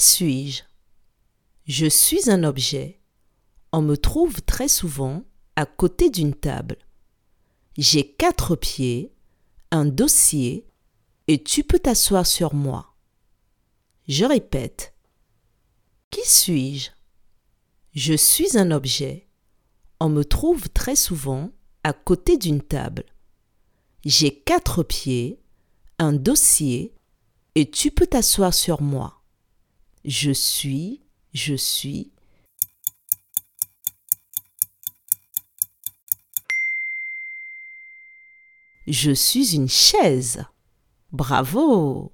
suis-je? Je suis un objet. On me trouve très souvent à côté d'une table. J'ai quatre pieds, un dossier, et tu peux t'asseoir sur moi. Je répète. Qui suis-je? Je suis un objet. On me trouve très souvent à côté d'une table. J'ai quatre pieds, un dossier, et tu peux t'asseoir sur moi. Je suis, je suis. Je suis une chaise. Bravo